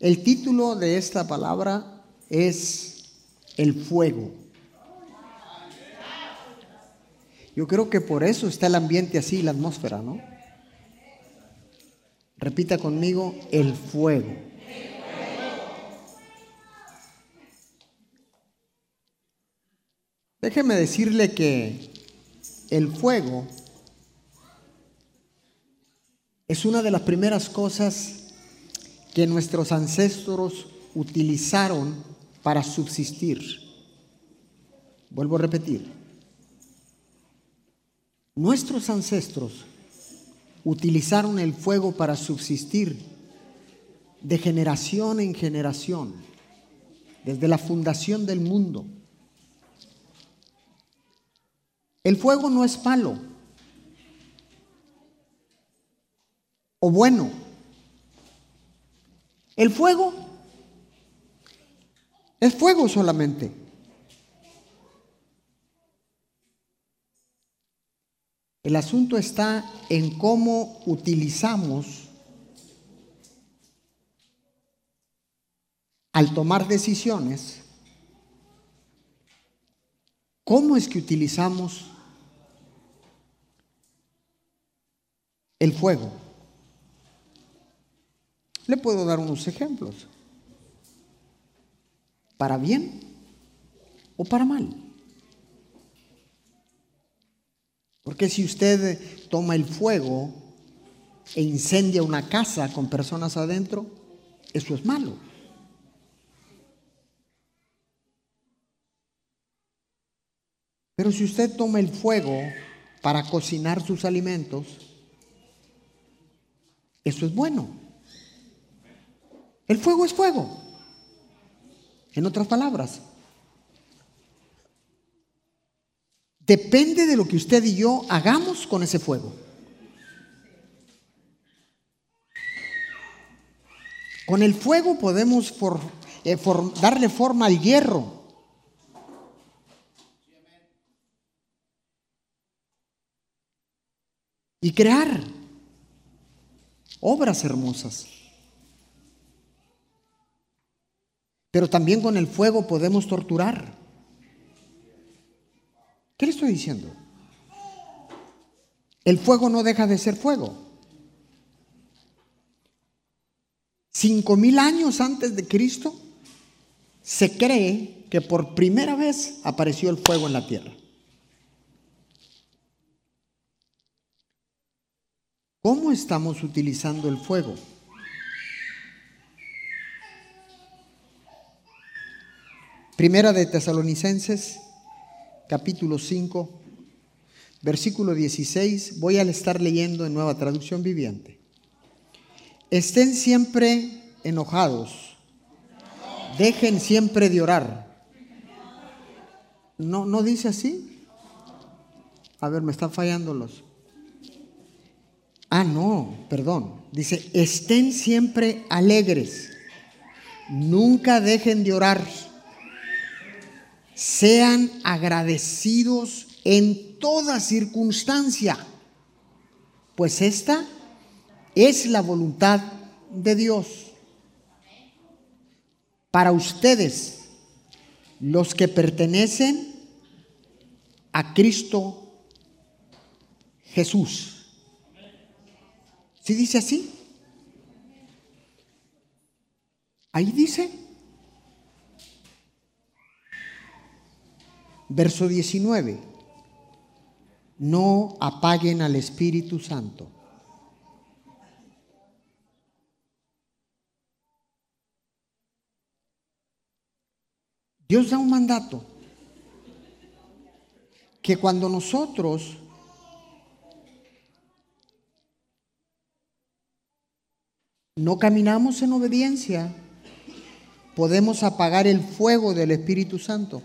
El título de esta palabra es el fuego. Yo creo que por eso está el ambiente así, la atmósfera, ¿no? Repita conmigo, el fuego. Déjeme decirle que el fuego es una de las primeras cosas que nuestros ancestros utilizaron para subsistir. Vuelvo a repetir. Nuestros ancestros utilizaron el fuego para subsistir de generación en generación, desde la fundación del mundo. El fuego no es malo o bueno. El fuego es fuego solamente. El asunto está en cómo utilizamos al tomar decisiones, cómo es que utilizamos el fuego. Le puedo dar unos ejemplos. ¿Para bien o para mal? Porque si usted toma el fuego e incendia una casa con personas adentro, eso es malo. Pero si usted toma el fuego para cocinar sus alimentos, eso es bueno. El fuego es fuego. En otras palabras, Depende de lo que usted y yo hagamos con ese fuego. Con el fuego podemos eh, darle forma al hierro. Y crear obras hermosas. Pero también con el fuego podemos torturar. ¿Qué le estoy diciendo? El fuego no deja de ser fuego. Cinco mil años antes de Cristo se cree que por primera vez apareció el fuego en la tierra. ¿Cómo estamos utilizando el fuego? Primera de Tesalonicenses capítulo 5, versículo 16, voy a estar leyendo en nueva traducción viviente. Estén siempre enojados, dejen siempre de orar. ¿No, no dice así? A ver, me están fallando los. Ah, no, perdón. Dice, estén siempre alegres, nunca dejen de orar sean agradecidos en toda circunstancia, pues esta es la voluntad de Dios. Para ustedes, los que pertenecen a Cristo Jesús. ¿Sí dice así? Ahí dice. Verso 19. No apaguen al Espíritu Santo. Dios da un mandato que cuando nosotros no caminamos en obediencia, podemos apagar el fuego del Espíritu Santo.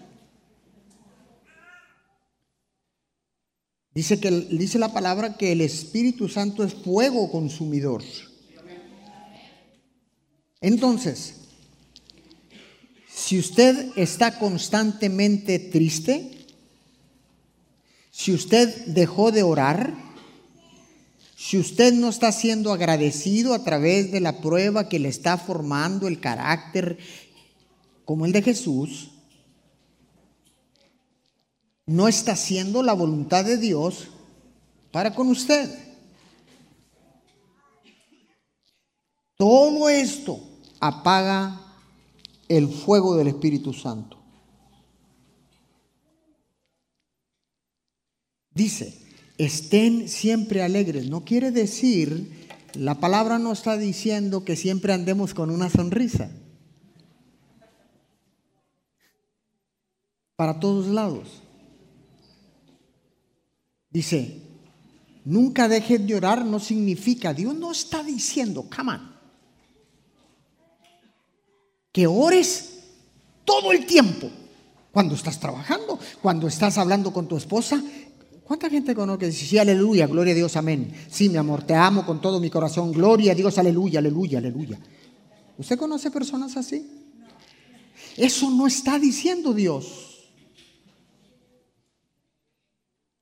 Dice, que, dice la palabra que el Espíritu Santo es fuego consumidor. Entonces, si usted está constantemente triste, si usted dejó de orar, si usted no está siendo agradecido a través de la prueba que le está formando el carácter como el de Jesús, no está haciendo la voluntad de Dios para con usted. Todo esto apaga el fuego del Espíritu Santo. Dice, estén siempre alegres. No quiere decir, la palabra no está diciendo que siempre andemos con una sonrisa. Para todos lados. Dice, nunca dejes de orar no significa, Dios no está diciendo, come que ores todo el tiempo. Cuando estás trabajando, cuando estás hablando con tu esposa, ¿Cuánta gente conoce que dice, sí, aleluya, gloria a Dios, amén? Sí, mi amor, te amo con todo mi corazón, gloria a Dios, aleluya, aleluya, aleluya. ¿Usted conoce personas así? Eso no está diciendo Dios.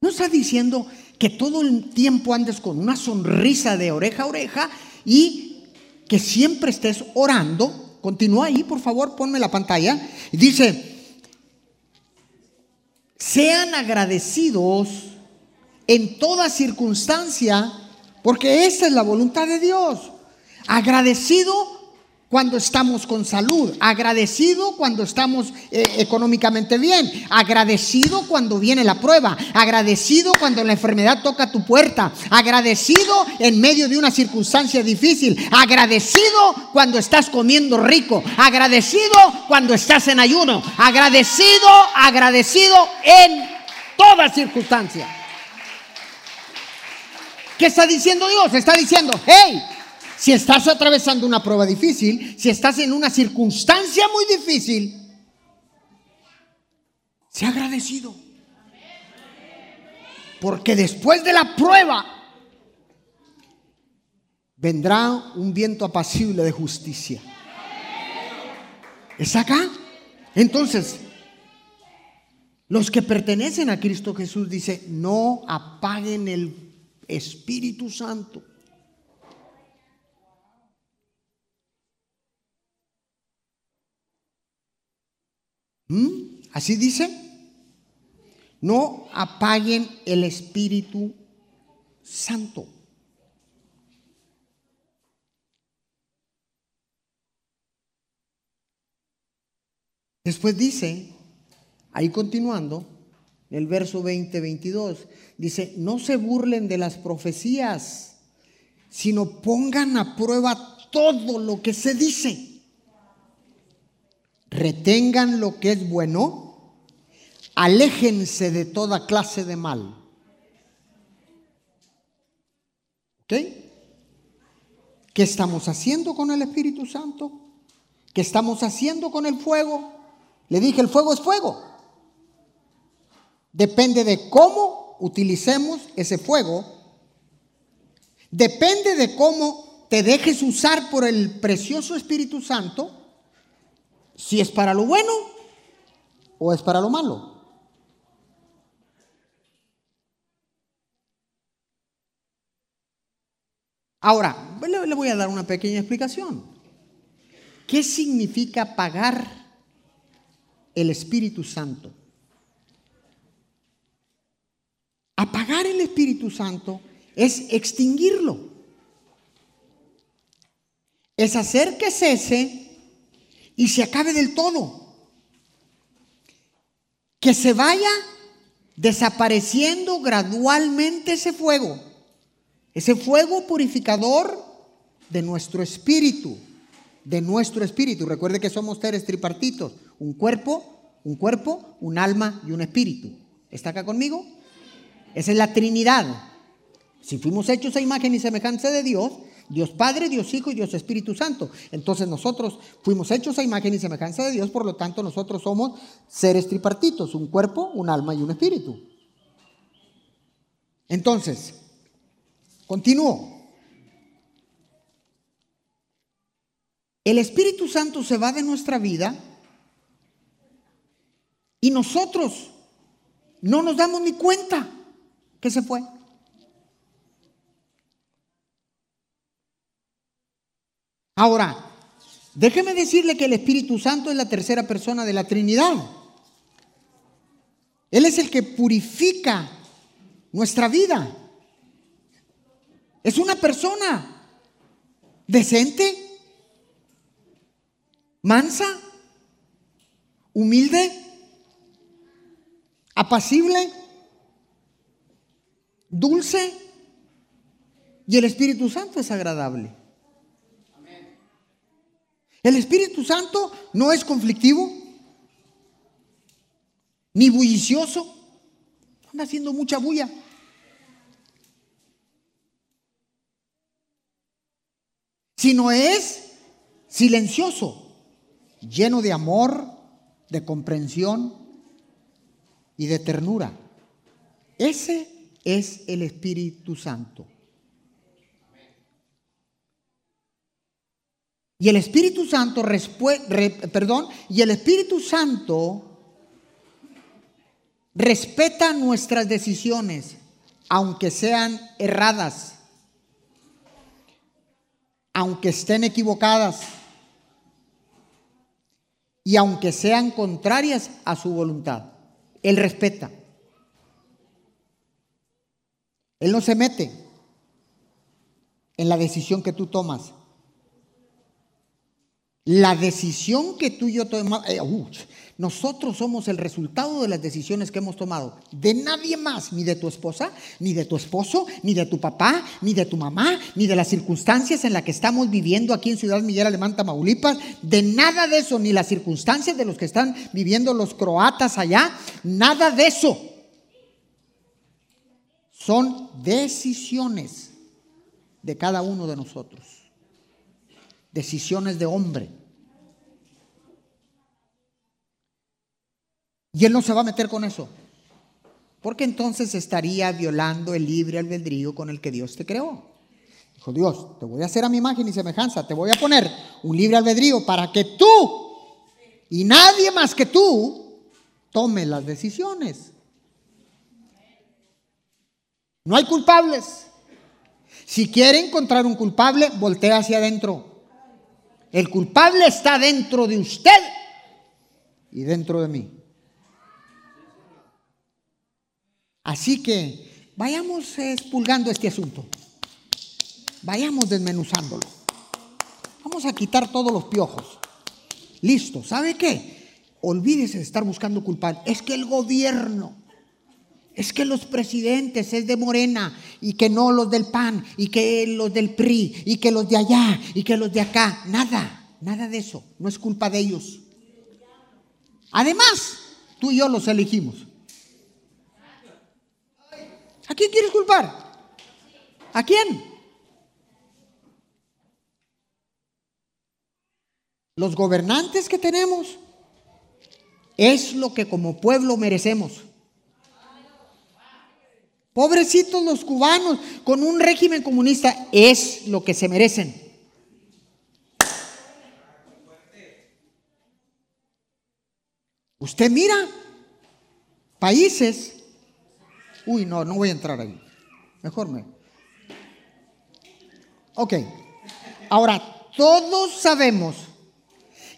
No está diciendo que todo el tiempo andes con una sonrisa de oreja a oreja y que siempre estés orando. Continúa ahí, por favor, ponme la pantalla. Dice, sean agradecidos en toda circunstancia, porque esa es la voluntad de Dios. Agradecido cuando estamos con salud, agradecido cuando estamos eh, económicamente bien, agradecido cuando viene la prueba, agradecido cuando la enfermedad toca tu puerta, agradecido en medio de una circunstancia difícil, agradecido cuando estás comiendo rico, agradecido cuando estás en ayuno, agradecido, agradecido en toda circunstancia. ¿Qué está diciendo Dios? Está diciendo, hey, si estás atravesando una prueba difícil, si estás en una circunstancia muy difícil, sea agradecido. Porque después de la prueba vendrá un viento apacible de justicia. ¿Es acá? Entonces, los que pertenecen a Cristo Jesús dice, no apaguen el Espíritu Santo. ¿Mm? Así dice. No apaguen el Espíritu Santo. Después dice, ahí continuando, el verso 20, 22, dice, no se burlen de las profecías, sino pongan a prueba todo lo que se dice. Retengan lo que es bueno, aléjense de toda clase de mal. ¿Ok? ¿Qué estamos haciendo con el Espíritu Santo? ¿Qué estamos haciendo con el fuego? Le dije, el fuego es fuego. Depende de cómo utilicemos ese fuego. Depende de cómo te dejes usar por el precioso Espíritu Santo. Si es para lo bueno o es para lo malo. Ahora, le voy a dar una pequeña explicación. ¿Qué significa pagar el Espíritu Santo? Apagar el Espíritu Santo es extinguirlo. Es hacer que cese y se acabe del todo. Que se vaya desapareciendo gradualmente ese fuego. Ese fuego purificador de nuestro espíritu. De nuestro espíritu. Recuerde que somos seres tripartitos. Un cuerpo, un cuerpo, un alma y un espíritu. ¿Está acá conmigo? Esa es la Trinidad. Si fuimos hechos a imagen y semejanza de Dios, Dios Padre, Dios Hijo y Dios Espíritu Santo. Entonces nosotros fuimos hechos a imagen y semejanza de Dios, por lo tanto nosotros somos seres tripartitos, un cuerpo, un alma y un espíritu. Entonces, continúo. El Espíritu Santo se va de nuestra vida y nosotros no nos damos ni cuenta que se fue. Ahora, déjeme decirle que el Espíritu Santo es la tercera persona de la Trinidad. Él es el que purifica nuestra vida. Es una persona decente, mansa, humilde, apacible, dulce, y el Espíritu Santo es agradable. El Espíritu Santo no es conflictivo ni bullicioso. Anda haciendo mucha bulla. Sino es silencioso, lleno de amor, de comprensión y de ternura. Ese es el Espíritu Santo. Y el Espíritu Santo, perdón, y el Espíritu Santo respeta nuestras decisiones, aunque sean erradas, aunque estén equivocadas y aunque sean contrarias a su voluntad. Él respeta. Él no se mete en la decisión que tú tomas. La decisión que tú y yo tomamos, eh, nosotros somos el resultado de las decisiones que hemos tomado. De nadie más, ni de tu esposa, ni de tu esposo, ni de tu papá, ni de tu mamá, ni de las circunstancias en las que estamos viviendo aquí en Ciudad Miguel Alemán, Tamaulipas. De nada de eso, ni las circunstancias de los que están viviendo los croatas allá. Nada de eso. Son decisiones de cada uno de nosotros decisiones de hombre. Y él no se va a meter con eso. Porque entonces estaría violando el libre albedrío con el que Dios te creó. Dijo Dios, te voy a hacer a mi imagen y semejanza, te voy a poner un libre albedrío para que tú y nadie más que tú tome las decisiones. No hay culpables. Si quiere encontrar un culpable, voltea hacia adentro. El culpable está dentro de usted y dentro de mí. Así que vayamos expulgando este asunto. Vayamos desmenuzándolo. Vamos a quitar todos los piojos. Listo. ¿Sabe qué? Olvídese de estar buscando culpable. Es que el gobierno, es que los presidentes es de Morena y que no los del PAN y que los del PRI y que los de allá y que los de acá. Nada, nada de eso. No es culpa de ellos. Además, tú y yo los elegimos. ¿A quién quieres culpar? ¿A quién? Los gobernantes que tenemos es lo que como pueblo merecemos. Pobrecitos los cubanos con un régimen comunista es lo que se merecen. Usted mira países. Uy, no, no voy a entrar ahí. Mejor me. Ok. Ahora, todos sabemos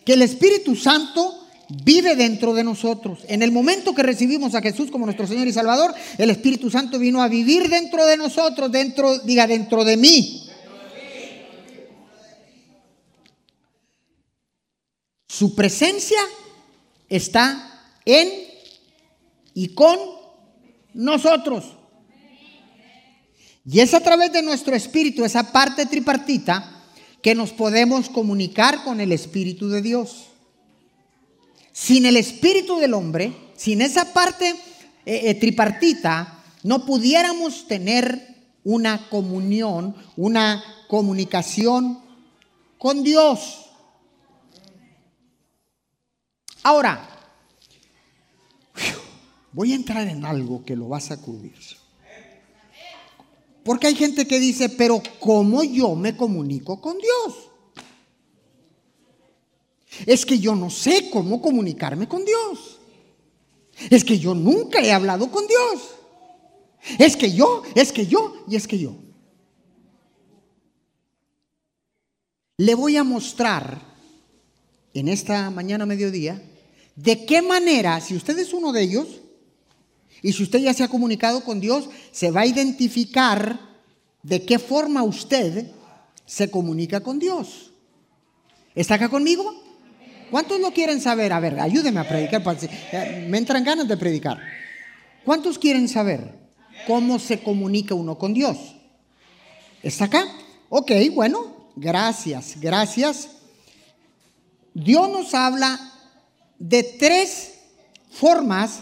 que el Espíritu Santo vive dentro de nosotros. En el momento que recibimos a Jesús como nuestro Señor y Salvador, el Espíritu Santo vino a vivir dentro de nosotros, dentro, diga, dentro de mí. Su presencia está en y con nosotros. Y es a través de nuestro espíritu, esa parte tripartita, que nos podemos comunicar con el Espíritu de Dios. Sin el espíritu del hombre, sin esa parte eh, eh, tripartita, no pudiéramos tener una comunión, una comunicación con Dios. Ahora, voy a entrar en algo que lo va a sacudir. Porque hay gente que dice, pero ¿cómo yo me comunico con Dios? Es que yo no sé cómo comunicarme con Dios. Es que yo nunca he hablado con Dios. Es que yo, es que yo y es que yo. le voy a mostrar en esta mañana mediodía de qué manera, si usted es uno de ellos, y si usted ya se ha comunicado con Dios, se va a identificar de qué forma usted se comunica con Dios. ¿Está acá conmigo? ¿Cuántos lo quieren saber? A ver, ayúdeme a predicar. Me entran ganas de predicar. ¿Cuántos quieren saber cómo se comunica uno con Dios? ¿Está acá? Ok, bueno, gracias, gracias. Dios nos habla de tres formas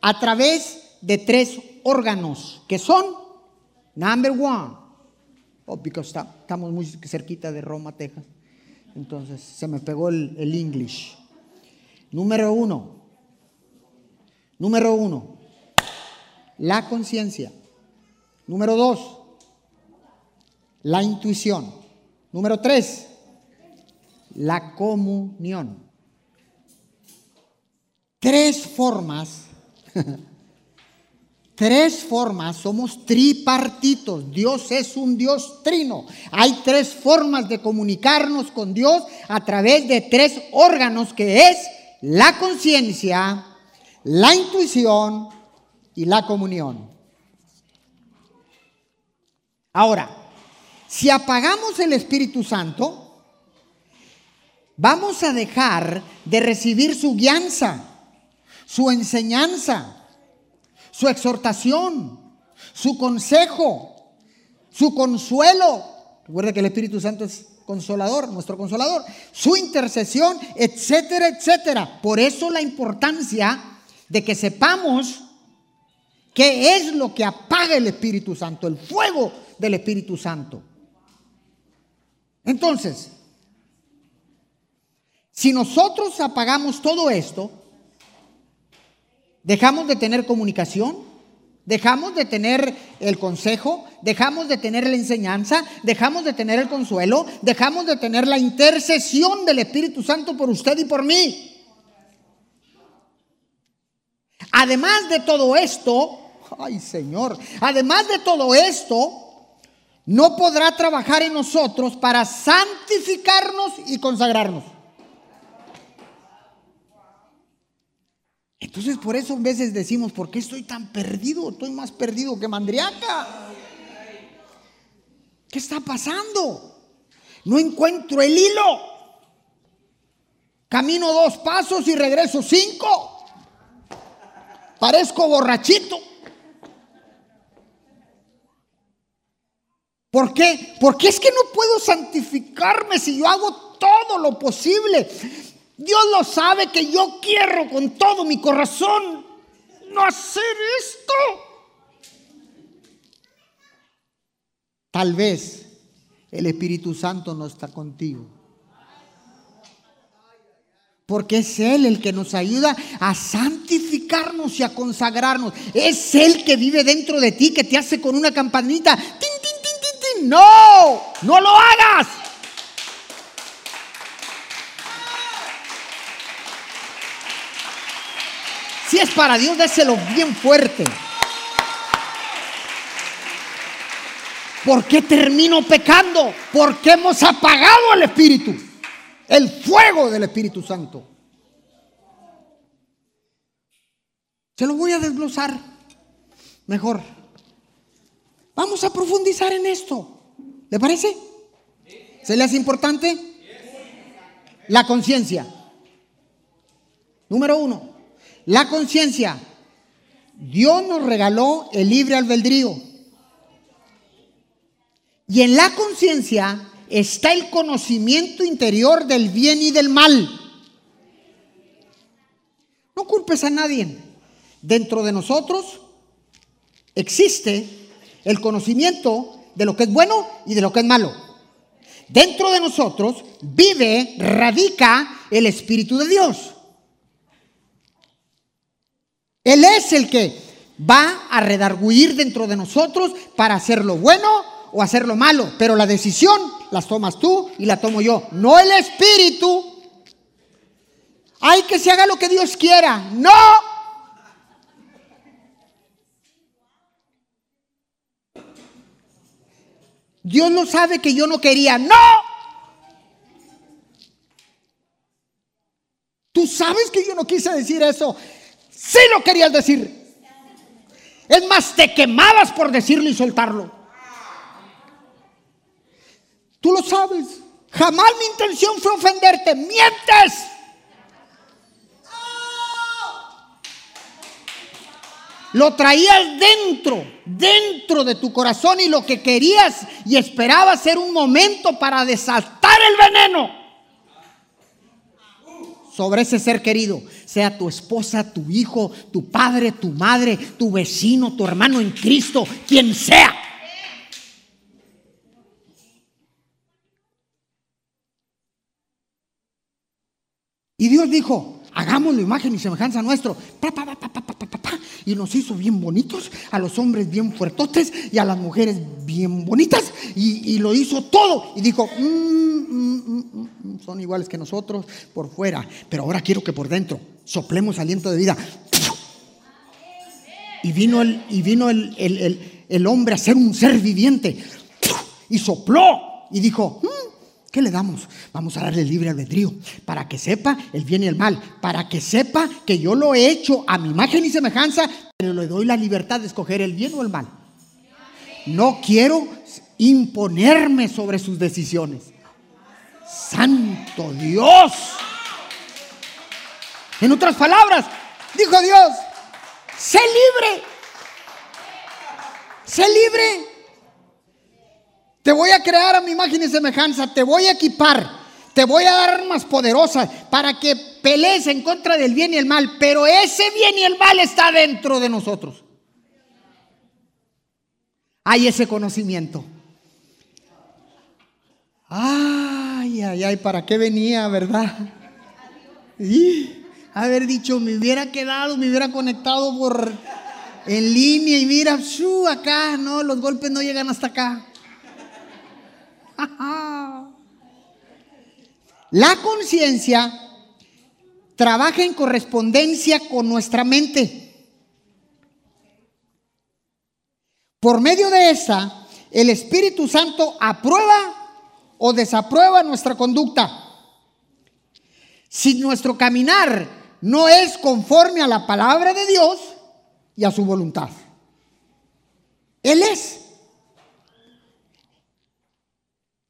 a través de tres órganos, que son, number one, oh, because estamos muy cerquita de Roma, Texas, entonces se me pegó el, English. Número uno, número uno, la conciencia. Número dos, la intuición. Número tres, la comunión. Tres formas, tres formas, somos tripartitos. Dios es un Dios trino. Hay tres formas de comunicarnos con Dios a través de tres órganos que es la conciencia, la intuición y la comunión. Ahora, si apagamos el Espíritu Santo, vamos a dejar de recibir su guianza, su enseñanza, su exhortación, su consejo, su consuelo. Recuerda que el Espíritu Santo es consolador, nuestro consolador, su intercesión, etcétera, etcétera. Por eso la importancia de que sepamos qué es lo que apaga el Espíritu Santo, el fuego del Espíritu Santo. Entonces, si nosotros apagamos todo esto, dejamos de tener comunicación, dejamos de tener el consejo, dejamos de tener la enseñanza, dejamos de tener el consuelo, dejamos de tener la intercesión del Espíritu Santo por usted y por mí. Además de todo esto, ay Señor, además de todo esto, no podrá trabajar en nosotros para santificarnos y consagrarnos. Entonces por eso a veces decimos, ¿por qué estoy tan perdido? Estoy más perdido que mandriaca. ¿Qué está pasando? No encuentro el hilo. Camino dos pasos y regreso cinco. Parezco borrachito. ¿Por qué? Porque es que no puedo santificarme si yo hago todo lo posible. Dios lo sabe que yo quiero con todo mi corazón no hacer esto. Tal vez el Espíritu Santo no está contigo. Porque es Él el que nos ayuda a santificarnos y a consagrarnos. Es Él que vive dentro de ti, que te hace con una campanita. No, no lo hagas. Para Dios, déselo bien fuerte. ¿Por qué termino pecando? Porque hemos apagado el Espíritu, el fuego del Espíritu Santo. Se lo voy a desglosar mejor. Vamos a profundizar en esto. ¿Le parece? ¿Se le hace importante? La conciencia. Número uno, la conciencia. Dios nos regaló el libre albedrío. Y en la conciencia está el conocimiento interior del bien y del mal. No culpes a nadie. Dentro de nosotros existe el conocimiento de lo que es bueno y de lo que es malo. Dentro de nosotros vive, radica el Espíritu de Dios. Él es el que va a redarguir dentro de nosotros para hacer lo bueno o hacer lo malo. Pero la decisión la tomas tú y la tomo yo, no el Espíritu. Hay que se haga lo que Dios quiera. No. Dios no sabe que yo no quería. No. Tú sabes que yo no quise decir eso. Sí lo querías decir. Es más, te quemabas por decirlo y soltarlo. Tú lo sabes. Jamás mi intención fue ofenderte. Mientes. Lo traías dentro, dentro de tu corazón y lo que querías y esperabas era un momento para desatar el veneno sobre ese ser querido, sea tu esposa, tu hijo, tu padre, tu madre, tu vecino, tu hermano en Cristo, quien sea. Y Dios dijo, hagámoslo imagen y semejanza nuestro. y nos hizo bien bonitos, a los hombres bien fuertotes y a las mujeres bien bonitas. Y, lo hizo todo. Y dijo, mm, mm, mm, son iguales que nosotros por fuera. Pero ahora quiero que por dentro soplemos aliento de vida. Y vino el, y vino el hombre a ser un ser viviente. Y sopló. Y dijo, ¿Qué le damos? Vamos a darle libre albedrío para que sepa el bien y el mal, para que sepa que yo lo he hecho a mi imagen y semejanza, pero le doy la libertad de escoger el bien o el mal. No quiero imponerme sobre sus decisiones. Santo Dios. En otras palabras, dijo Dios, sé libre. Sé libre. Te voy a crear a mi imagen y semejanza, te voy a equipar, te voy a dar armas poderosas para que pelees en contra del bien y el mal, pero ese bien y el mal está dentro de nosotros. Hay ese conocimiento. Ay, ay, ay, ¿para qué venía, verdad? Y haber dicho, me hubiera quedado, me hubiera conectado por en línea y mira, acá, no, los golpes no llegan hasta acá. La conciencia trabaja en correspondencia con nuestra mente. Por medio de esa, el Espíritu Santo aprueba o desaprueba nuestra conducta. Si nuestro caminar no es conforme a la palabra de Dios y a su voluntad. Él es.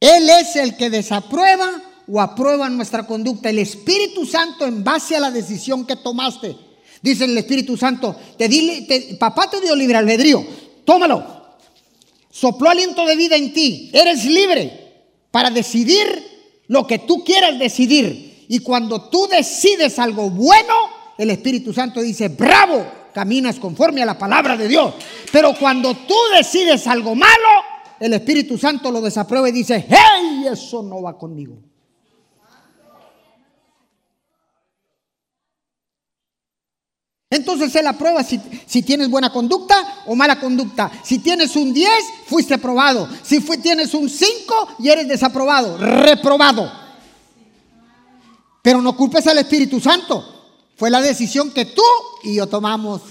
Él es el que desaprueba o aprueba nuestra conducta. El Espíritu Santo en base a la decisión que tomaste. Dice el Espíritu Santo, te papá te dio libre albedrío, tómalo. Sopló aliento de vida en ti. Eres libre para decidir lo que tú quieras decidir. Y cuando tú decides algo bueno, el Espíritu Santo dice, bravo, caminas conforme a la palabra de Dios. Pero cuando tú decides algo malo, el Espíritu Santo lo desaprueba y dice, hey, eso no va conmigo. Entonces Él aprueba si, si, tienes buena conducta o mala conducta. Si tienes un 10, fuiste aprobado. Si tienes un 5 y eres desaprobado, reprobado. Pero no culpes al Espíritu Santo. Fue la decisión que tú y yo tomamos.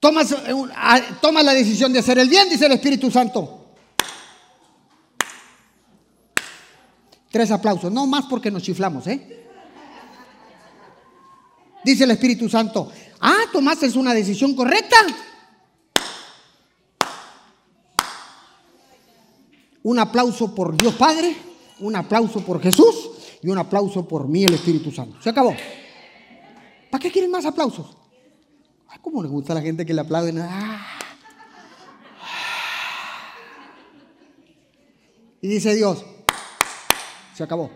Tomas, eh, ah, toma la decisión de hacer el bien, dice el Espíritu Santo. Tres aplausos, no más porque nos chiflamos, ¿eh? Dice el Espíritu Santo, ah, tomaste una decisión correcta. Un aplauso por Dios Padre, un aplauso por Jesús y un aplauso por mí, el Espíritu Santo. Se acabó. ¿Para qué quieren más aplausos? ¿Cómo le gusta a la gente que le aplauden? Ah. Y dice Dios, se acabó.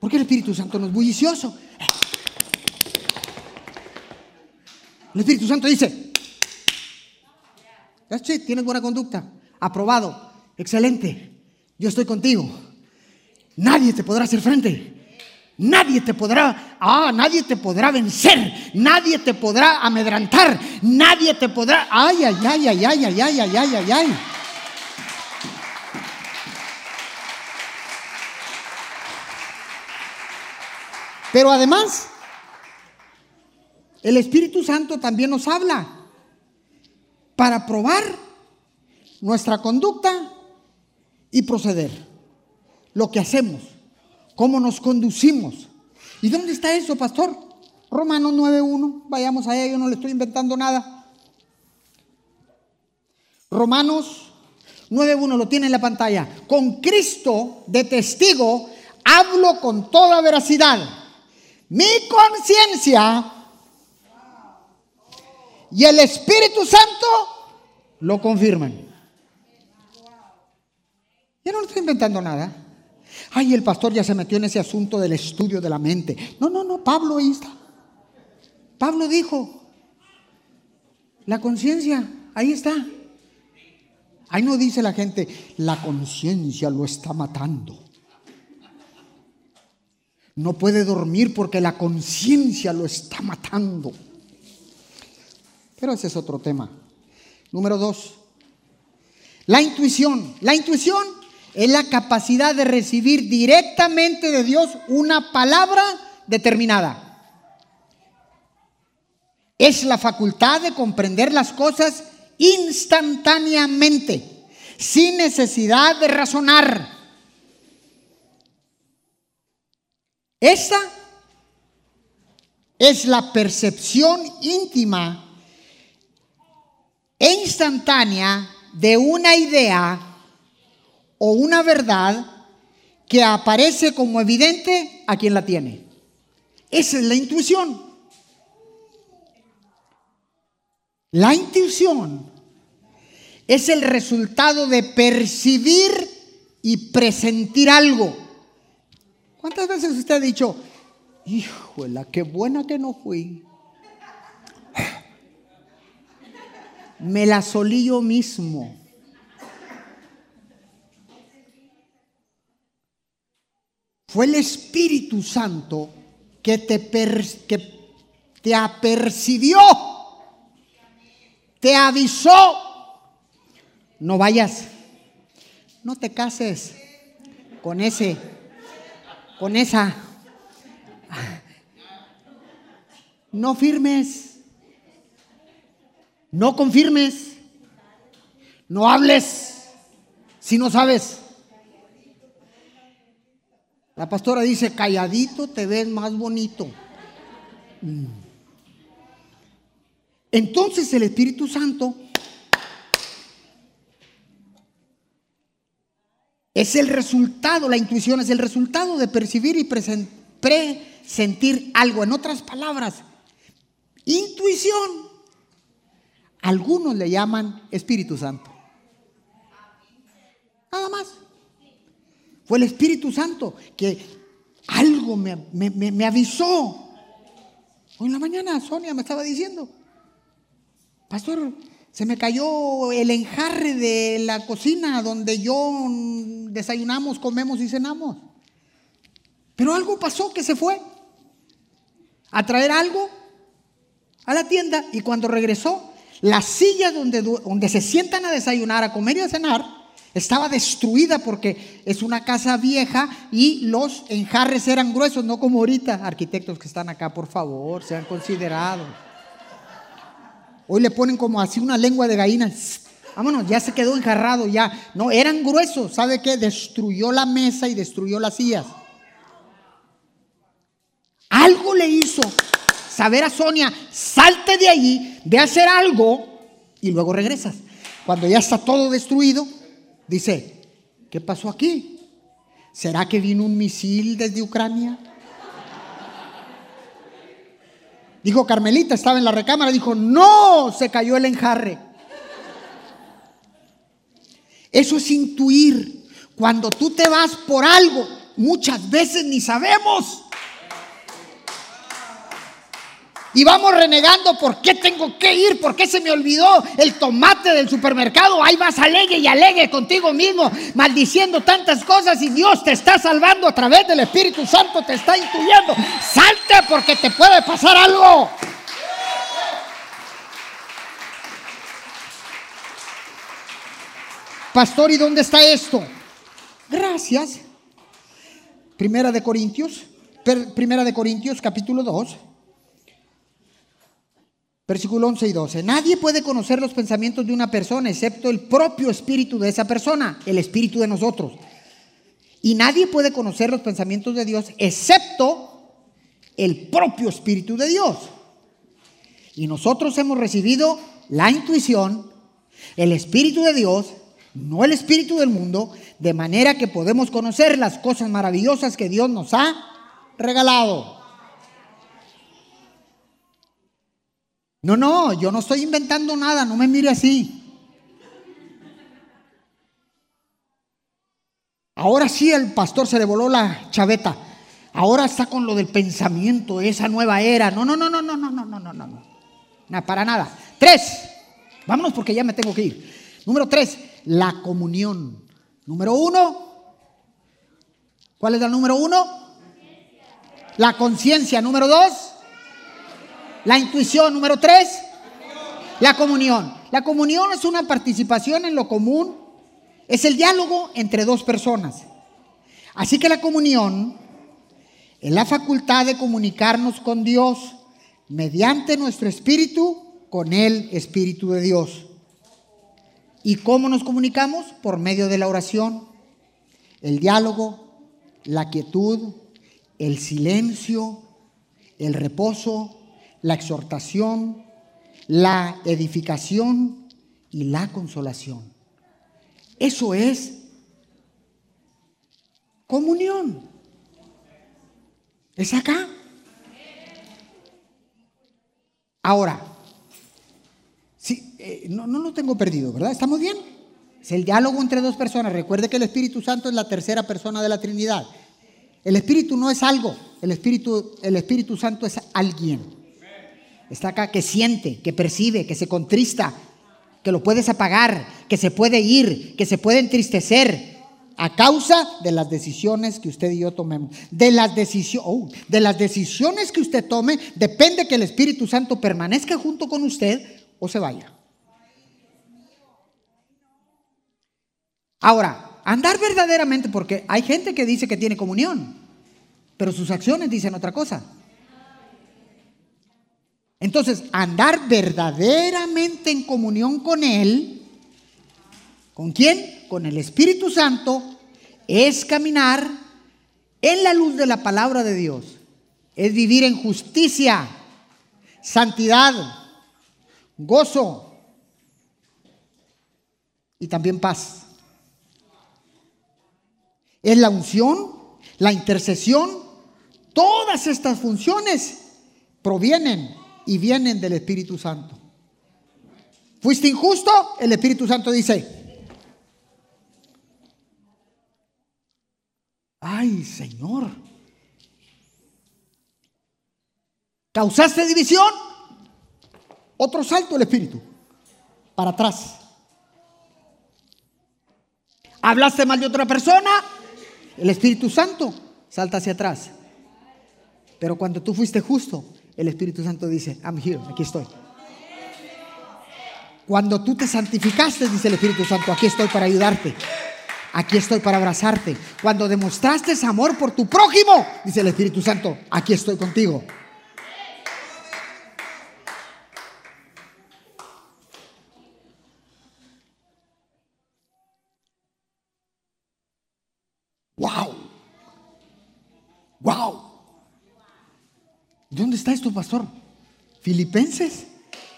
Porque el Espíritu Santo no es bullicioso. El Espíritu Santo dice, tienes buena conducta, aprobado, excelente, yo estoy contigo. Nadie te podrá hacer frente. Nadie te podrá, ah, nadie te podrá vencer, nadie te podrá amedrantar, nadie te podrá, ay, ay, ay, ay, ay, ay, ay, ay, ay, ay, ay. Pero además, el Espíritu Santo también nos habla para probar nuestra conducta y proceder, lo que hacemos cómo nos conducimos. ¿Y dónde está eso, pastor? Romanos 9.1, vayamos allá, yo no le estoy inventando nada. Romanos 9.1 lo tiene en la pantalla. Con Cristo de testigo hablo con toda veracidad. Mi conciencia y el Espíritu Santo lo confirman. Yo no le estoy inventando nada. Ay, el pastor ya se metió en ese asunto del estudio de la mente. No, no, no, Pablo ahí está. Pablo dijo, la conciencia, ahí está. Ahí no dice la gente, la conciencia lo está matando. No puede dormir porque la conciencia lo está matando. Pero ese es otro tema. Número dos, la intuición. La intuición es la capacidad de recibir directamente de Dios una palabra determinada. Es la facultad de comprender las cosas instantáneamente, sin necesidad de razonar. Esa es la percepción íntima e instantánea de una idea o una verdad que aparece como evidente a quien la tiene. Esa es la intuición. La intuición es el resultado de percibir y presentir algo. ¿Cuántas veces usted ha dicho, híjole, qué buena que no fui? Me la solí yo mismo. Fue el Espíritu Santo que te, que te apercibió te avisó, no vayas, no te cases con ese, con esa, no firmes, no confirmes, no hables si no sabes. La pastora dice, calladito te ves más bonito. Mm. Entonces el Espíritu Santo es el resultado, la intuición es el resultado de percibir y presentir algo. En otras palabras, intuición. Algunos le llaman Espíritu Santo. Nada más. Fue el Espíritu Santo que algo me, me avisó. Hoy en la mañana Sonia me estaba diciendo, Pastor, se me cayó el enjarre de la cocina donde yo desayunamos, comemos y cenamos. Pero algo pasó que se fue a traer algo a la tienda y cuando regresó, la silla donde, donde se sientan a desayunar, a comer y a cenar, estaba destruida porque es una casa vieja y los enjarres eran gruesos, no como ahorita. Arquitectos que están acá, por favor, sean considerados. Hoy le ponen como así una lengua de gallina. Vámonos, ya se quedó enjarrado, ya. No, eran gruesos. ¿Sabe qué? Destruyó la mesa y destruyó las sillas. Algo le hizo saber a Sonia, salte de allí, ve a hacer algo y luego regresas. Cuando ya está todo destruido, dice, ¿qué pasó aquí? ¿Será que vino un misil desde Ucrania? Dijo Carmelita, estaba en la recámara, dijo, no, se cayó el enjarre. Eso es intuir. Cuando tú te vas por algo, muchas veces ni sabemos. Y vamos renegando, ¿por qué tengo que ir? ¿Por qué se me olvidó el tomate del supermercado? Ahí vas alegue y alegue contigo mismo, maldiciendo tantas cosas y Dios te está salvando a través del Espíritu Santo, te está intuyendo. Salte porque te puede pasar algo. Pastor, ¿y dónde está esto? Gracias. Primera de Corintios, Primera de Corintios capítulo 2. Versículo 11 y 12. Nadie puede conocer los pensamientos de una persona excepto el propio espíritu de esa persona, el espíritu de nosotros. Y nadie puede conocer los pensamientos de Dios excepto el propio Espíritu de Dios. Y nosotros hemos recibido la intuición, el Espíritu de Dios, no el Espíritu del mundo, de manera que podemos conocer las cosas maravillosas que Dios nos ha regalado. No, no, yo no estoy inventando nada, no me mire así. Ahora sí el pastor se le voló la chaveta. Ahora está con lo del pensamiento, esa nueva era. No, no, no, no, no, no, no, no, no, no. No, para nada. Tres. Vámonos porque ya me tengo que ir. Número tres, la comunión. Número uno. ¿Cuál es el número uno? La conciencia. Número dos. La intuición. Número tres. La comunión. La comunión es una participación en lo común. Es el diálogo entre dos personas. Así que la comunión es la facultad de comunicarnos con Dios mediante nuestro espíritu con el Espíritu de Dios. ¿Y cómo nos comunicamos? Por medio de la oración, el diálogo, la quietud, el silencio, el reposo, la exhortación, la edificación y la consolación. Eso es comunión. Es acá. Ahora, Sí, eh, no, no lo tengo perdido, ¿verdad? ¿Estamos bien? Es el diálogo entre dos personas. Recuerde que el Espíritu Santo es la tercera persona de la Trinidad. El Espíritu no es algo, el Espíritu, el Espíritu Santo es alguien. Está acá que siente, que percibe, que se contrista, que lo puedes apagar, que se puede ir, que se puede entristecer a causa de las decisiones que usted y yo tomemos. De las, oh, de las decisiones que usted tome depende que el Espíritu Santo permanezca junto con usted o se vaya. Ahora, andar verdaderamente, porque hay gente que dice que tiene comunión, pero sus acciones dicen otra cosa. Entonces, andar verdaderamente en comunión con Él, ¿con quién? Con el Espíritu Santo, es caminar en la luz de la palabra de Dios, es vivir en justicia, santidad, gozo y también paz. Es la unción, la intercesión, todas estas funciones provienen y vienen del Espíritu Santo. ¿Fuiste injusto? El Espíritu Santo dice, ay Señor, ¿causaste división? Otro salto el espíritu, para atrás. Hablaste mal de otra persona, el Espíritu Santo salta hacia atrás. Pero cuando tú fuiste justo, el Espíritu Santo dice, I'm here, aquí estoy. Cuando tú te santificaste, dice el Espíritu Santo, aquí estoy para ayudarte. Aquí estoy para abrazarte. Cuando demostraste amor por tu prójimo, dice el Espíritu Santo, aquí estoy contigo. ¡Wow! ¡Wow! ¿Dónde está esto, pastor? Filipenses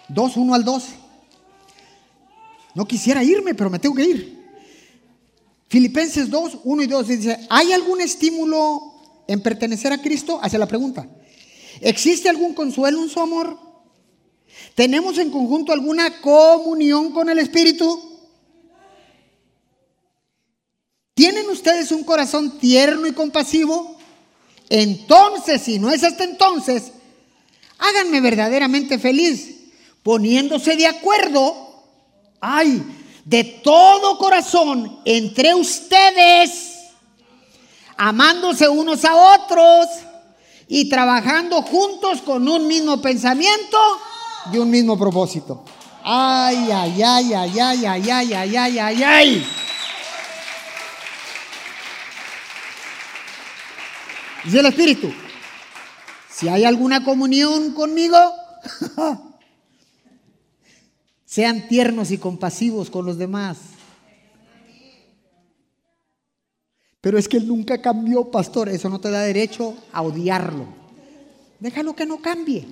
2, 1 al 12. No quisiera irme, pero me tengo que ir. Filipenses 2, 1 y 2 dice, ¿hay algún estímulo en pertenecer a Cristo? Hace la pregunta. ¿Existe algún consuelo en su amor? ¿Tenemos en conjunto alguna comunión con el Espíritu? ¿Tienen ustedes un corazón tierno y compasivo? Entonces, si no es hasta entonces, háganme verdaderamente feliz, poniéndose de acuerdo, ay, de todo corazón entre ustedes, amándose unos a otros y trabajando juntos con un mismo pensamiento y un mismo propósito. Ay, ay, ay, ay, ay, ay, ay, ay, ay, ay, ay. Dice el Espíritu, si hay alguna comunión conmigo, sean tiernos y compasivos con los demás. Pero es que él nunca cambió, pastor. Eso no te da derecho a odiarlo. Déjalo que no cambie.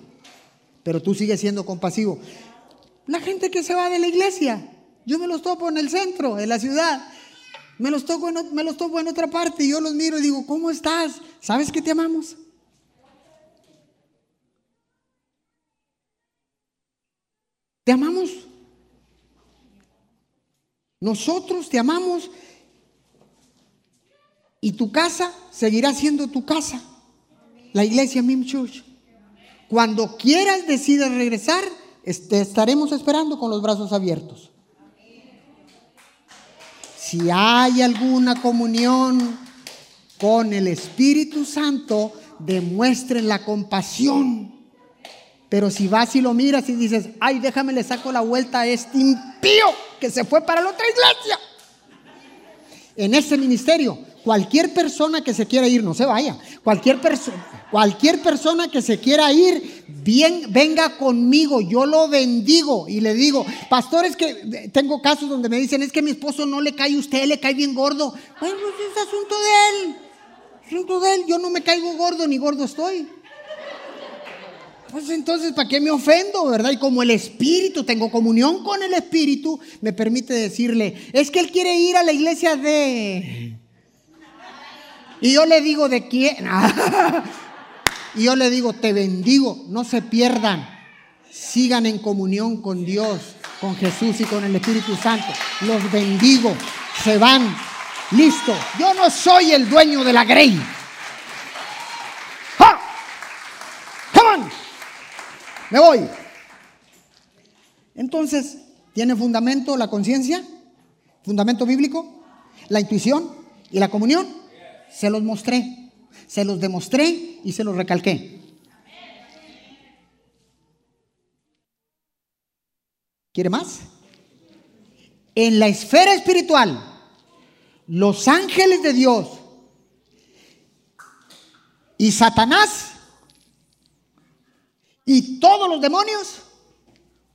Pero tú sigues siendo compasivo. La gente que se va de la iglesia, yo me los topo en el centro, en la ciudad. Me los, toco en, otra parte y yo los miro y digo, ¿cómo estás? ¿Sabes que te amamos? Te amamos. Nosotros te amamos y tu casa seguirá siendo tu casa. La iglesia Mim Church. Cuando quieras, decidas regresar, te estaremos esperando con los brazos abiertos. Si hay alguna comunión con el Espíritu Santo, demuestren la compasión pero si vas y lo miras y dices, ay, déjame le saco la vuelta a este impío que se fue para la otra iglesia. En ese ministerio, cualquier persona que se quiera ir, no se vaya. Cualquier, cualquier persona que se quiera ir, bien, venga conmigo, yo lo bendigo y le digo, pastores que tengo casos donde me dicen, es que mi esposo no le cae usted, le cae bien gordo. Bueno, pues es asunto de él. Asunto de él, yo no me caigo gordo ni gordo estoy. Pues entonces, ¿para qué me ofendo, verdad? Y como el Espíritu, tengo comunión con el Espíritu, me permite decirle, es que él quiere ir a la iglesia de... Y yo le digo, ¿de quién? y yo le digo, te bendigo, no se pierdan, sigan en comunión con Dios, con Jesús y con el Espíritu Santo. Los bendigo, se van, listo. Yo no soy el dueño de la grey. me voy. Entonces, ¿tiene fundamento la conciencia? ¿Fundamento bíblico? ¿La intuición y la comunión? Se los mostré, se los demostré y se los recalqué. ¿Quiere más? En la esfera espiritual, los ángeles de Dios y Satanás y todos los demonios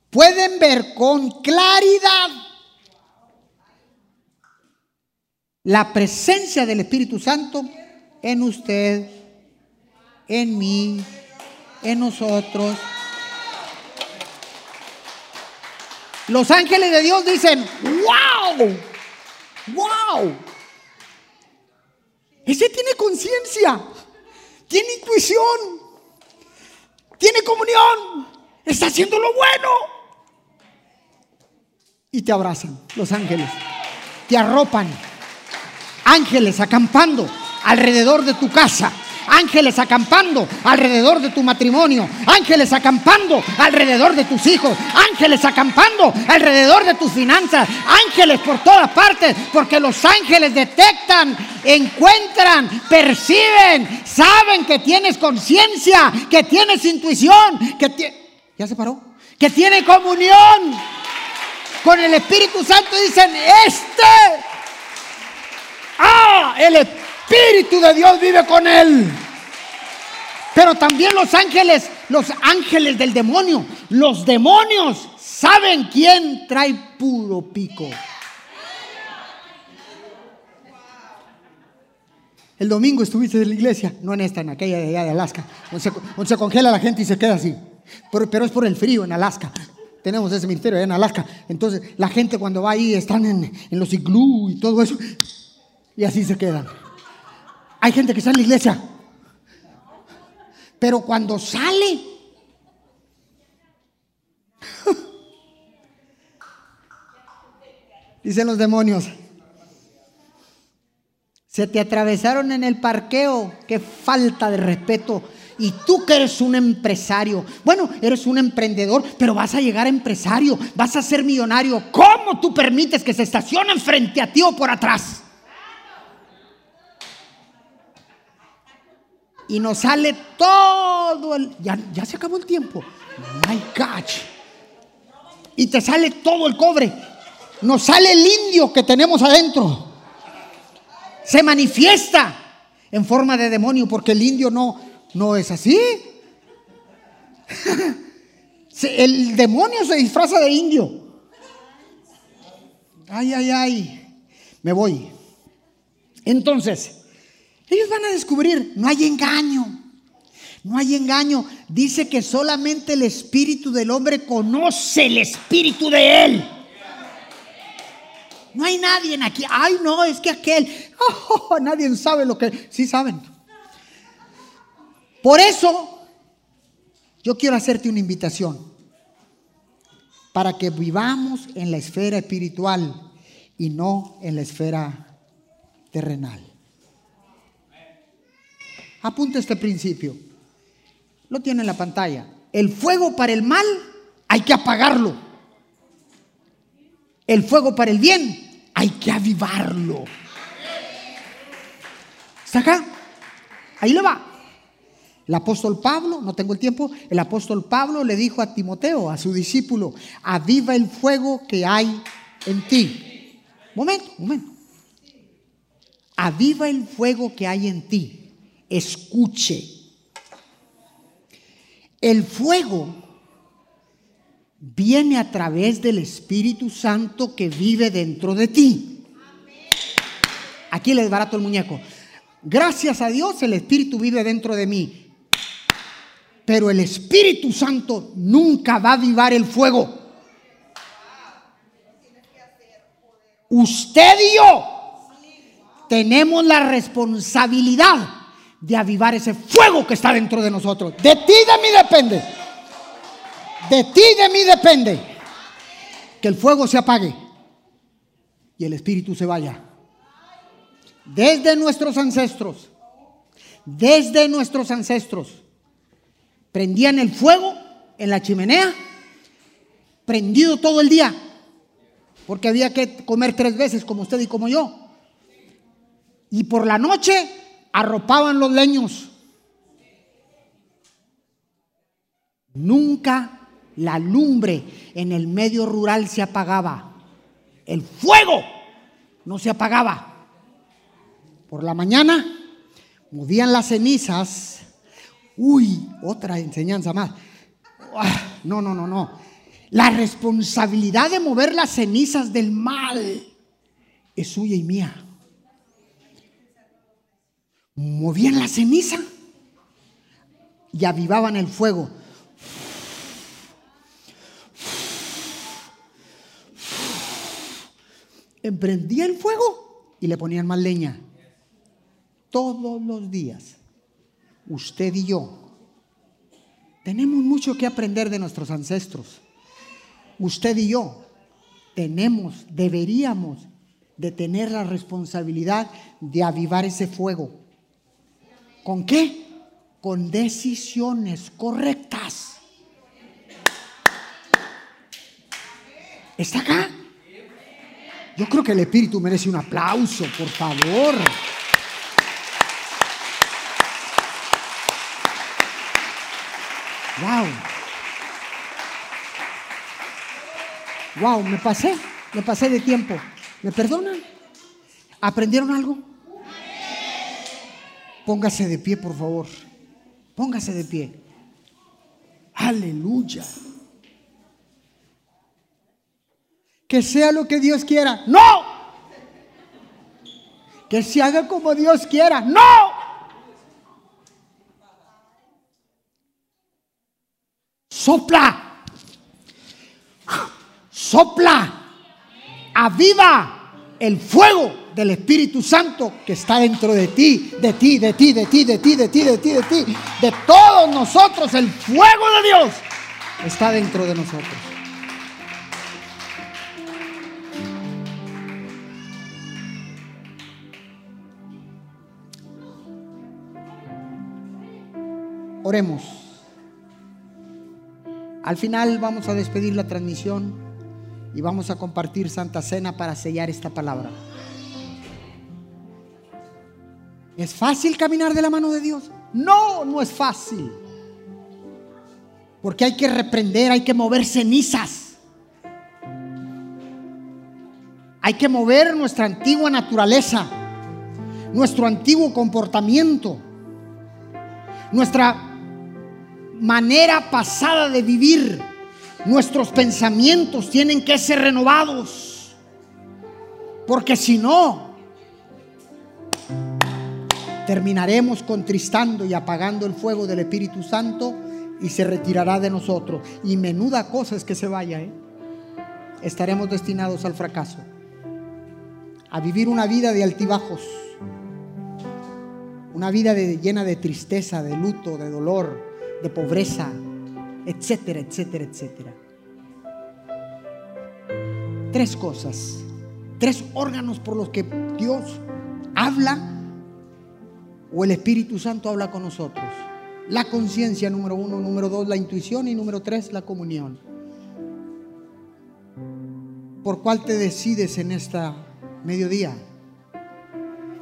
pueden ver con claridad la presencia del Espíritu Santo en usted, en mí, en nosotros. Los ángeles de Dios dicen, wow, wow. Ese tiene conciencia, tiene intuición, tiene comunión, está haciendo lo bueno. Y te abrazan los ángeles, te arropan, ángeles acampando alrededor de tu casa, ángeles acampando alrededor de tu matrimonio, ángeles acampando alrededor de tus hijos, ángeles acampando alrededor de tus finanzas, ángeles por todas partes, porque los ángeles detectan, encuentran, perciben, saben que tienes conciencia, que tienes intuición, que ya se paró, que tiene comunión con el Espíritu Santo dicen, este, ah, el Espíritu de Dios vive con él. Pero también los ángeles, los ángeles del demonio, los demonios saben quién trae puro pico. El domingo estuviste en la iglesia, no en esta, en aquella de allá de Alaska, donde se, congela la gente y se queda así. Pero, es por el frío en Alaska. Tenemos ese ministerio allá en Alaska. Entonces la gente cuando va ahí están en, en los iglú y todo eso. Y así se quedan. Hay gente que está en la iglesia. Pero cuando sale, dicen los demonios, se te atravesaron en el parqueo, qué falta de respeto. Y tú que eres un empresario, bueno, eres un emprendedor, pero vas a llegar a empresario, vas a ser millonario. ¿Cómo tú permites que se estacionen frente a ti o por atrás? Y nos sale todo el... Ya, ya se acabó el tiempo. My gosh. Y te sale todo el cobre. Nos sale el indio que tenemos adentro. Se manifiesta en forma de demonio porque el indio no, no es así. El demonio se disfraza de indio. Ay, ay, ay. Me voy. Entonces, ellos van a descubrir, no hay engaño. No hay engaño. Dice que solamente el espíritu del hombre conoce el espíritu de él. No hay nadie aquí. Ay, no, es que aquel. Oh, nadie sabe lo que. Sí saben. Por eso, yo quiero hacerte una invitación. Para que vivamos en la esfera espiritual y no en la esfera terrenal. Apunta este principio. Lo tiene en la pantalla. El fuego para el mal hay que apagarlo. El fuego para el bien hay que avivarlo. ¿Está acá? Ahí le va. El apóstol Pablo, no tengo el tiempo, el apóstol Pablo le dijo a Timoteo, a su discípulo, aviva el fuego que hay en ti. Momento, momento. Aviva el fuego que hay en ti. Escuche. El fuego viene a través del Espíritu Santo que vive dentro de ti. Aquí le desbarato el muñeco. Gracias a Dios el Espíritu vive dentro de mí. Pero el Espíritu Santo nunca va a avivar el fuego. Usted y yo tenemos la responsabilidad de avivar ese fuego que está dentro de nosotros. De ti de mí depende. De ti de mí depende. Que el fuego se apague y el espíritu se vaya. Desde nuestros ancestros, desde nuestros ancestros, prendían el fuego en la chimenea, prendido todo el día, porque había que comer tres veces como usted y como yo. Y por la noche arropaban los leños. Nunca la lumbre en el medio rural se apagaba. El fuego no se apagaba. Por la mañana movían las cenizas. Uy, otra enseñanza más. Ah, no, no, no, no. La responsabilidad de mover las cenizas del mal es suya y mía movían la ceniza y avivaban el fuego. Emprendía el fuego y le ponían más leña. Todos los días, usted y yo, tenemos mucho que aprender de nuestros ancestros. Usted y yo tenemos, deberíamos de tener la responsabilidad de avivar ese fuego. ¿Con qué? Con decisiones correctas. ¿Está acá? Yo creo que el Espíritu merece un aplauso, por favor. Wow. Wow, me pasé, me pasé de tiempo. ¿Me perdonan? ¿Aprendieron algo? Póngase de pie, por favor. Póngase de pie. Aleluya. Que sea lo que Dios quiera. No. Que se haga como Dios quiera. No. Sopla. Sopla. Aviva el fuego del Espíritu Santo que está dentro de ti, de ti, de ti, de ti, de ti, de ti, de ti, de ti, de todos nosotros. El fuego de Dios está dentro de nosotros. Oremos. Al final vamos a despedir la transmisión y vamos a compartir Santa Cena para sellar esta palabra. ¿Es fácil caminar de la mano de Dios? No, no es fácil. Porque hay que reprender, hay que mover cenizas. Hay que mover nuestra antigua naturaleza, nuestro antiguo comportamiento, nuestra manera pasada de vivir. Nuestros pensamientos tienen que ser renovados. Porque si no, terminaremos contristando y apagando el fuego del Espíritu Santo y se retirará de nosotros. Y menuda cosa es que se vaya, ¿eh? estaremos destinados al fracaso, a vivir una vida de altibajos, una vida llena de tristeza, de luto, de dolor, de pobreza, etcétera, etcétera, etcétera. Tres cosas, tres órganos por los que Dios habla o el Espíritu Santo habla con nosotros. La conciencia número uno, número dos, la intuición y número tres, la comunión. ¿Por cuál te decides en esta mediodía?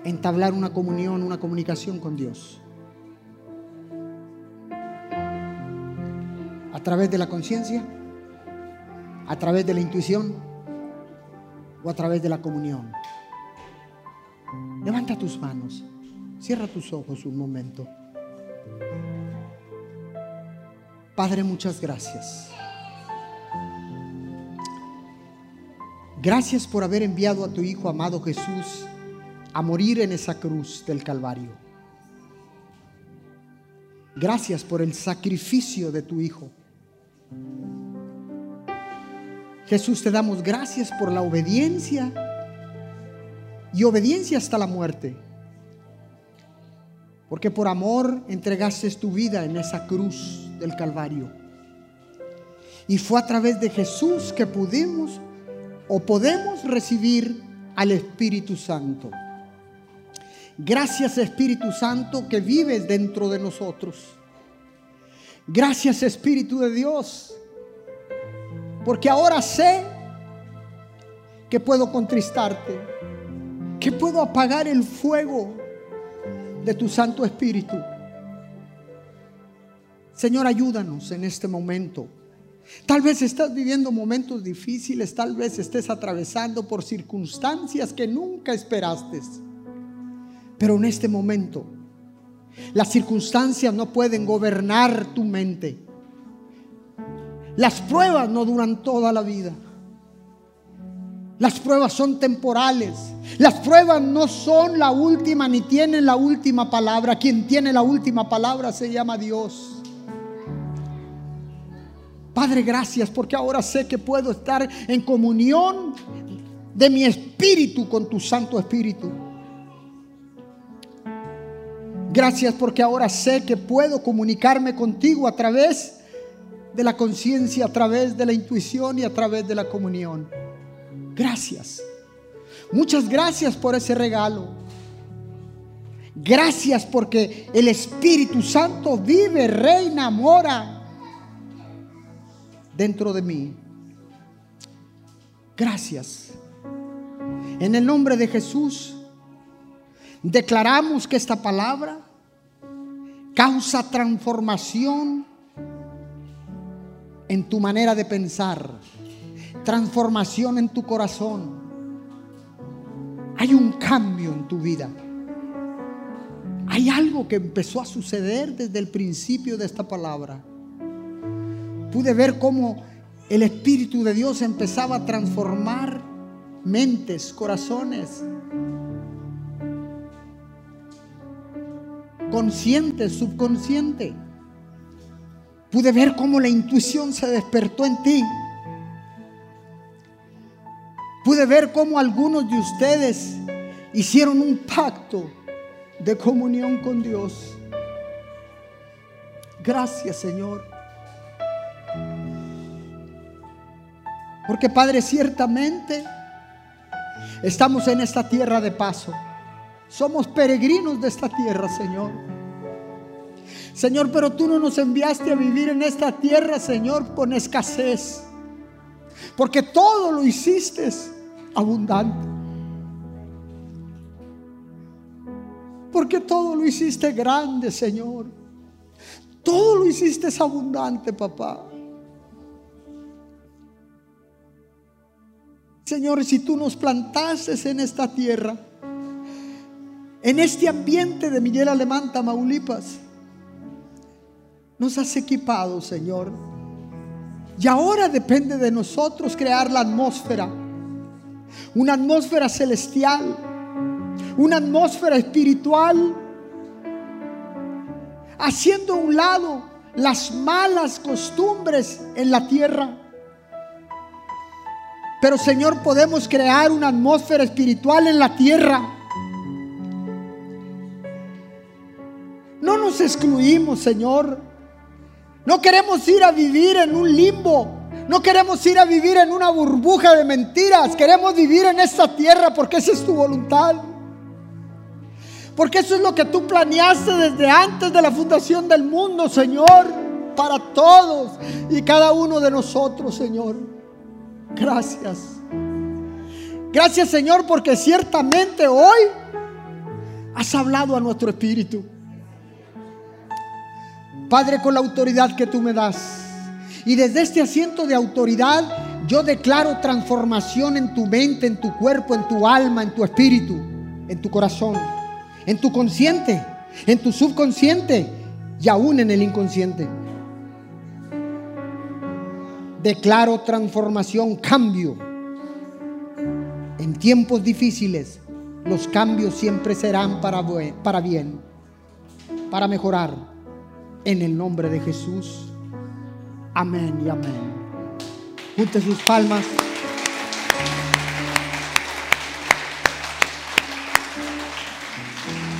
Entablar una comunión, una comunicación con Dios. Través de la conciencia, a través de la intuición o a través de la comunión. Levanta tus manos, cierra tus ojos un momento. Padre, muchas gracias. Gracias por haber enviado a tu Hijo amado Jesús a morir en esa cruz del Calvario. Gracias por el sacrificio de tu Hijo. Jesús, te damos gracias por la obediencia y obediencia hasta la muerte. Porque por amor entregaste tu vida en esa cruz del Calvario. Y fue a través de Jesús que pudimos o podemos recibir al Espíritu Santo. Gracias Espíritu Santo que vives dentro de nosotros. Gracias Espíritu de Dios. Porque ahora sé que puedo contristarte, que puedo apagar el fuego de tu Santo Espíritu. Señor, ayúdanos en este momento Tal vez estás viviendo momentos difíciles, tal vez estés atravesando por circunstancias que nunca esperaste. Pero en este momento, las circunstancias no pueden gobernar tu mente. Las pruebas no duran toda la vida. Las pruebas son temporales. Las pruebas no son la última ni tienen la última palabra. Quien tiene la última palabra se llama Dios. Padre, gracias porque ahora sé que puedo estar en comunión de mi espíritu con tu Santo Espíritu. Gracias porque ahora sé que puedo comunicarme contigo a través de la conciencia, a través de la intuición y a través de la comunión. Gracias. Muchas gracias por ese regalo. Gracias porque el Espíritu Santo vive, reina, mora dentro de mí. Gracias. En el nombre de Jesús, declaramos que esta palabra causa transformación en tu manera de pensar, transformación en tu corazón. Hay un cambio en tu vida. Hay algo que empezó a suceder desde el principio de esta palabra pude ver cómo el Espíritu de Dios empezaba a transformar mentes, corazones, consciente, subconsciente. Pude ver cómo la intuición se despertó en ti. Pude ver cómo algunos de ustedes hicieron un pacto de comunión con Dios. Gracias Señor. Porque Padre, ciertamente estamos en esta tierra de paso. Somos peregrinos de esta tierra, Señor. Señor, pero tú no nos enviaste a vivir en esta tierra, Señor, con escasez. Porque todo lo hiciste abundante. Porque todo lo hiciste grande, Señor. Todo lo hiciste abundante, papá. Señor, si tú nos plantases en esta tierra, en este ambiente de Miguel Alemán, Tamaulipas, nos has equipado, Señor. Y ahora depende de nosotros crear la atmósfera, una atmósfera celestial, una atmósfera espiritual haciendo a un lado las malas costumbres en la tierra. Pero Señor, podemos crear una atmósfera espiritual en la tierra. Nos excluimos, Señor. No queremos ir a vivir en un limbo. No queremos ir a vivir en una burbuja de mentiras. Queremos vivir en esta tierra porque esa es tu voluntad. Porque eso es lo que tú planeaste desde antes de la fundación del mundo, Señor, para todos y cada uno de nosotros, Señor. Gracias. Gracias, Señor, porque ciertamente hoy has hablado a nuestro espíritu. Padre, con la autoridad que tú me das. Y desde este asiento de autoridad, yo declaro transformación en tu mente, en tu cuerpo, en tu alma, en tu espíritu, en tu corazón en tu consciente, en tu subconsciente y aún en el inconsciente. Declaro transformación, cambio. En tiempos difíciles, los cambios siempre serán para, para bien, para mejorar. En el nombre de Jesús. Amén y amén. Junte sus palmas.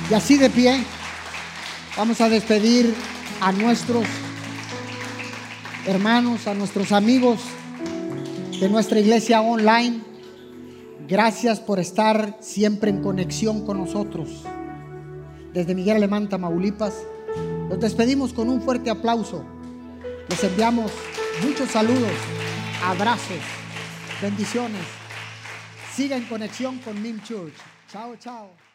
Y así de pie, vamos a despedir a nuestros hermanos, a nuestros amigos de nuestra iglesia online. Gracias por estar siempre en conexión con nosotros. Desde Miguel Alemán, Tamaulipas, los despedimos con un fuerte aplauso. Les enviamos muchos saludos, abrazos, bendiciones. Siga en conexión con Nim Church. Chao, chao.